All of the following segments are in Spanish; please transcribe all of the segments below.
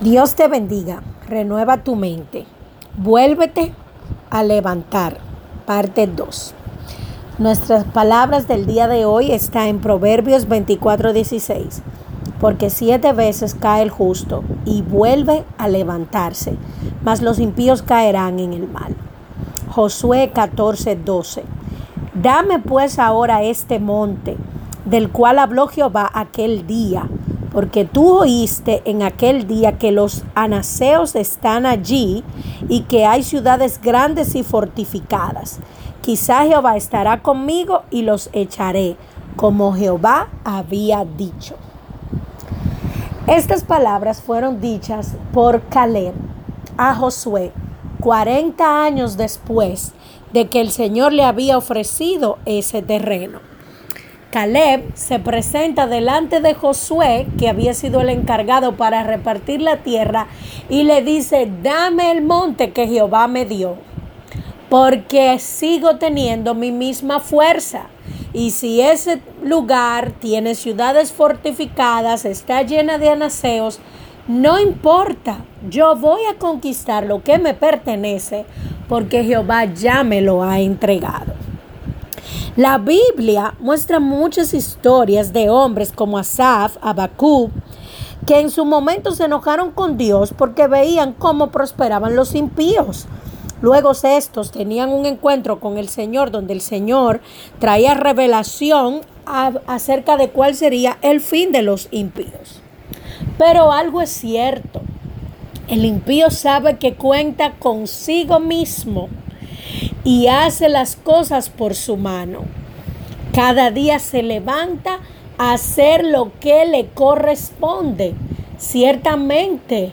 Dios te bendiga, renueva tu mente, vuélvete a levantar, parte 2. Nuestras palabras del día de hoy está en Proverbios 24:16, porque siete veces cae el justo y vuelve a levantarse, mas los impíos caerán en el mal. Josué 14:12, dame pues ahora este monte, del cual habló Jehová aquel día porque tú oíste en aquel día que los anaseos están allí y que hay ciudades grandes y fortificadas. Quizá Jehová estará conmigo y los echaré, como Jehová había dicho. Estas palabras fueron dichas por Caleb a Josué 40 años después de que el Señor le había ofrecido ese terreno. Caleb se presenta delante de Josué, que había sido el encargado para repartir la tierra, y le dice, dame el monte que Jehová me dio, porque sigo teniendo mi misma fuerza. Y si ese lugar tiene ciudades fortificadas, está llena de anaseos, no importa, yo voy a conquistar lo que me pertenece, porque Jehová ya me lo ha entregado. La Biblia muestra muchas historias de hombres como Asaf, Abacú, que en su momento se enojaron con Dios porque veían cómo prosperaban los impíos. Luego estos tenían un encuentro con el Señor donde el Señor traía revelación acerca de cuál sería el fin de los impíos. Pero algo es cierto, el impío sabe que cuenta consigo mismo y hace las cosas por su mano. Cada día se levanta a hacer lo que le corresponde. Ciertamente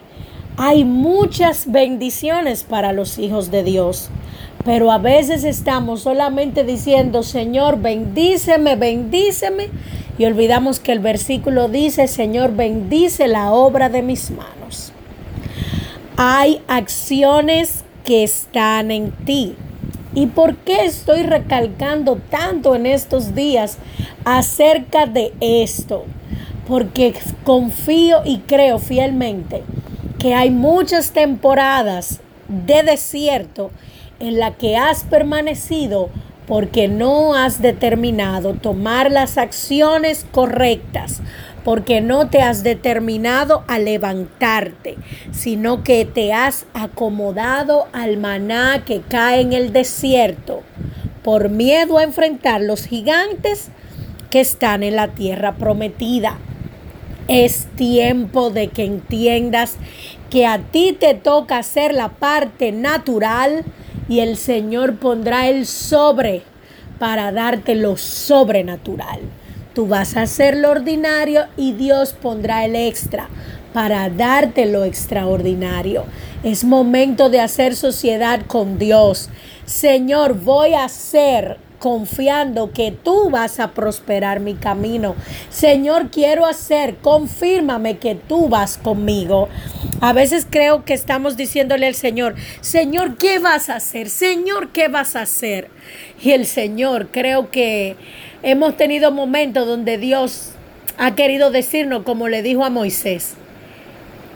hay muchas bendiciones para los hijos de Dios. Pero a veces estamos solamente diciendo, Señor, bendíceme, bendíceme. Y olvidamos que el versículo dice, Señor, bendice la obra de mis manos. Hay acciones que están en ti. ¿Y por qué estoy recalcando tanto en estos días acerca de esto? Porque confío y creo fielmente que hay muchas temporadas de desierto en la que has permanecido porque no has determinado tomar las acciones correctas, porque no te has determinado a levantarte, sino que te has acomodado al maná que cae en el desierto, por miedo a enfrentar los gigantes que están en la tierra prometida. Es tiempo de que entiendas que a ti te toca hacer la parte natural y el Señor pondrá el sobre para darte lo sobrenatural. Tú vas a hacer lo ordinario y Dios pondrá el extra para darte lo extraordinario. Es momento de hacer sociedad con Dios. Señor, voy a hacer confiando que tú vas a prosperar mi camino. Señor, quiero hacer, confírmame que tú vas conmigo. A veces creo que estamos diciéndole al Señor, Señor, ¿qué vas a hacer? Señor, ¿qué vas a hacer? Y el Señor, creo que hemos tenido momentos donde Dios ha querido decirnos, como le dijo a Moisés,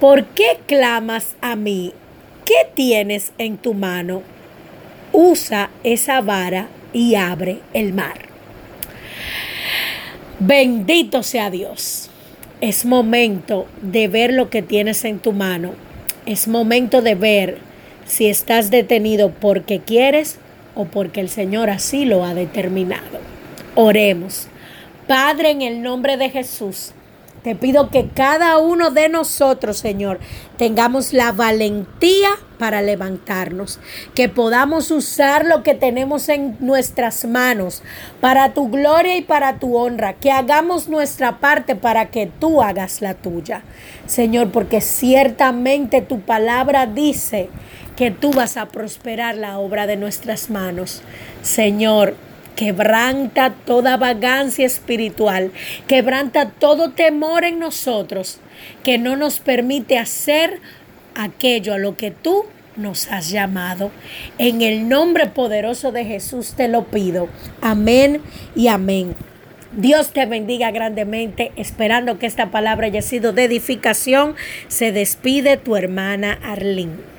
¿por qué clamas a mí? ¿Qué tienes en tu mano? Usa esa vara y abre el mar. Bendito sea Dios. Es momento de ver lo que tienes en tu mano. Es momento de ver si estás detenido porque quieres o porque el Señor así lo ha determinado. Oremos. Padre, en el nombre de Jesús, te pido que cada uno de nosotros, Señor, tengamos la valentía para levantarnos, que podamos usar lo que tenemos en nuestras manos para tu gloria y para tu honra, que hagamos nuestra parte para que tú hagas la tuya. Señor, porque ciertamente tu palabra dice que tú vas a prosperar la obra de nuestras manos. Señor, quebranta toda vagancia espiritual, quebranta todo temor en nosotros que no nos permite hacer aquello a lo que tú nos has llamado. En el nombre poderoso de Jesús te lo pido. Amén y amén. Dios te bendiga grandemente, esperando que esta palabra haya sido de edificación. Se despide tu hermana Arlene.